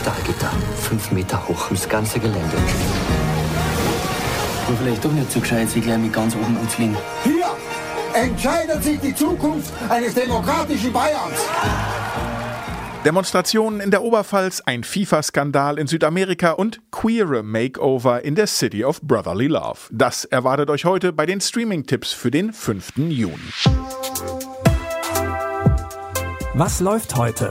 Stahlgitter, fünf Meter hoch, ums ganze Gelände. Und vielleicht doch nicht so gescheit, sich gleich mit ganz oben umfliegen. Hier entscheidet sich die Zukunft eines demokratischen Bayerns. Demonstrationen in der Oberpfalz, ein FIFA-Skandal in Südamerika und queere Makeover in der City of Brotherly Love. Das erwartet euch heute bei den Streaming-Tipps für den 5. Juni. Was läuft heute?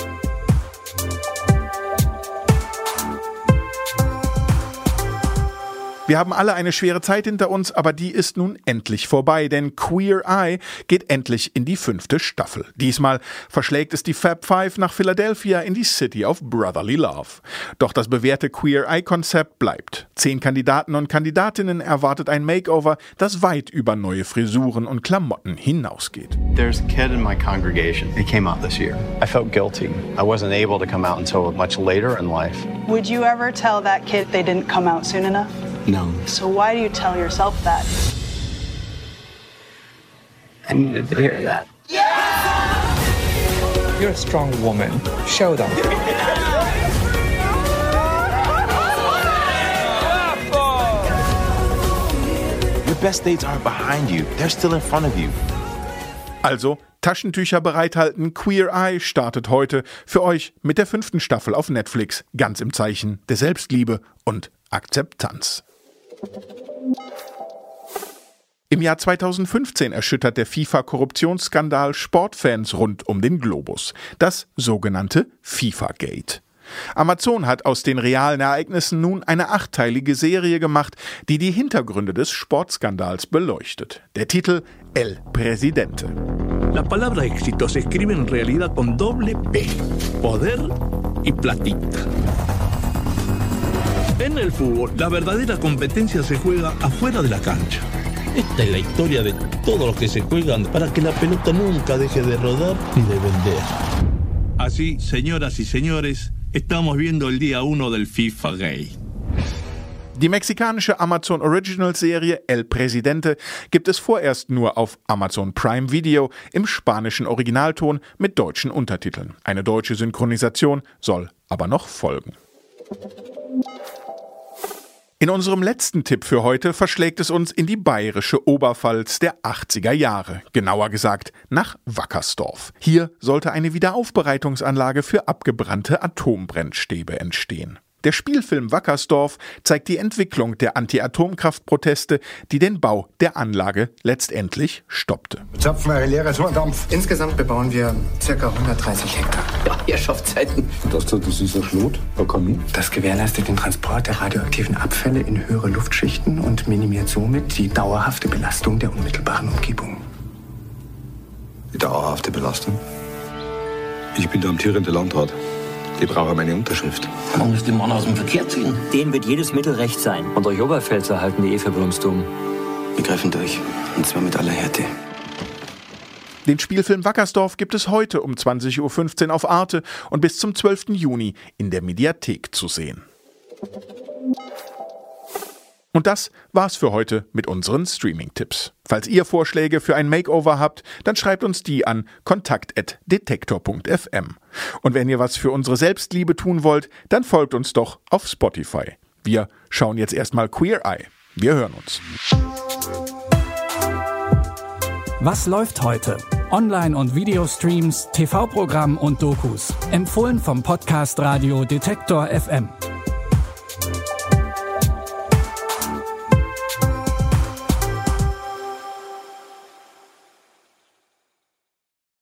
Wir haben alle eine schwere Zeit hinter uns, aber die ist nun endlich vorbei, denn Queer Eye geht endlich in die fünfte Staffel. Diesmal verschlägt es die Fab Five nach Philadelphia in die City of Brotherly Love. Doch das bewährte Queer Eye-Konzept bleibt. Zehn Kandidaten und Kandidatinnen erwartet ein Makeover, das weit über neue Frisuren und Klamotten hinausgeht. There's a kid in my congregation. He came out this year. I felt guilty. I wasn't able to come out until much later in life. Would you ever tell that kid they didn't come out soon enough? No. So why do you tell yourself that? I needed to hear that. You're a strong woman. Show them. Your best dates aren't behind you, they're still in front of you. Also Taschentücher bereithalten, Queer Eye startet heute für euch mit der fünften Staffel auf Netflix, ganz im Zeichen der Selbstliebe und Akzeptanz. Im Jahr 2015 erschüttert der FIFA-Korruptionsskandal Sportfans rund um den Globus. Das sogenannte FIFA-Gate. Amazon hat aus den realen Ereignissen nun eine achteilige Serie gemacht, die die Hintergründe des Sportskandals beleuchtet. Der Titel El Presidente. La palabra éxito se escribe en realidad con doble P, poder y platita. En el fútbol, la verdadera competencia se juega afuera de la cancha. Esta es la historia de todos los que se juegan para que la pelota nunca deje de rodar ni de vender. Así, señoras y señores, estamos viendo el día 1 del FIFA Gay. Die mexikanische Amazon Original Serie El Presidente gibt es vorerst nur auf Amazon Prime Video im spanischen Originalton mit deutschen Untertiteln. Eine deutsche Synchronisation soll aber noch folgen. In unserem letzten Tipp für heute verschlägt es uns in die bayerische Oberpfalz der 80er Jahre, genauer gesagt nach Wackersdorf. Hier sollte eine Wiederaufbereitungsanlage für abgebrannte Atombrennstäbe entstehen. Der Spielfilm Wackersdorf zeigt die Entwicklung der Anti-Atomkraft-Proteste, die den Bau der Anlage letztendlich stoppte. Zapfen eure leere Dampf. Insgesamt bebauen wir ca. 130 Hektar. Ja, Herrschaftszeiten. Das, das ist ein Schlot, ein Kamin. Das gewährleistet den Transport der radioaktiven Abfälle in höhere Luftschichten und minimiert somit die dauerhafte Belastung der unmittelbaren Umgebung. Die dauerhafte Belastung? Ich bin der amtierende Landrat. Die brauchen meine Unterschrift. Man muss den Mann aus dem Verkehr ziehen. Den wird jedes Mittel recht sein. Und euch Oberpfälzer halten die eh für Brunstum. Wir greifen durch. Und zwar mit aller Härte. Den Spielfilm Wackersdorf gibt es heute um 20.15 Uhr auf Arte und bis zum 12. Juni in der Mediathek zu sehen. Und das war's für heute mit unseren Streaming-Tipps. Falls ihr Vorschläge für ein Makeover habt, dann schreibt uns die an kontakt.detektor.fm. Und wenn ihr was für unsere Selbstliebe tun wollt, dann folgt uns doch auf Spotify. Wir schauen jetzt erstmal Queer Eye. Wir hören uns. Was läuft heute? Online- und Videostreams, TV-Programm und Dokus. Empfohlen vom Podcast Radio Detektor FM.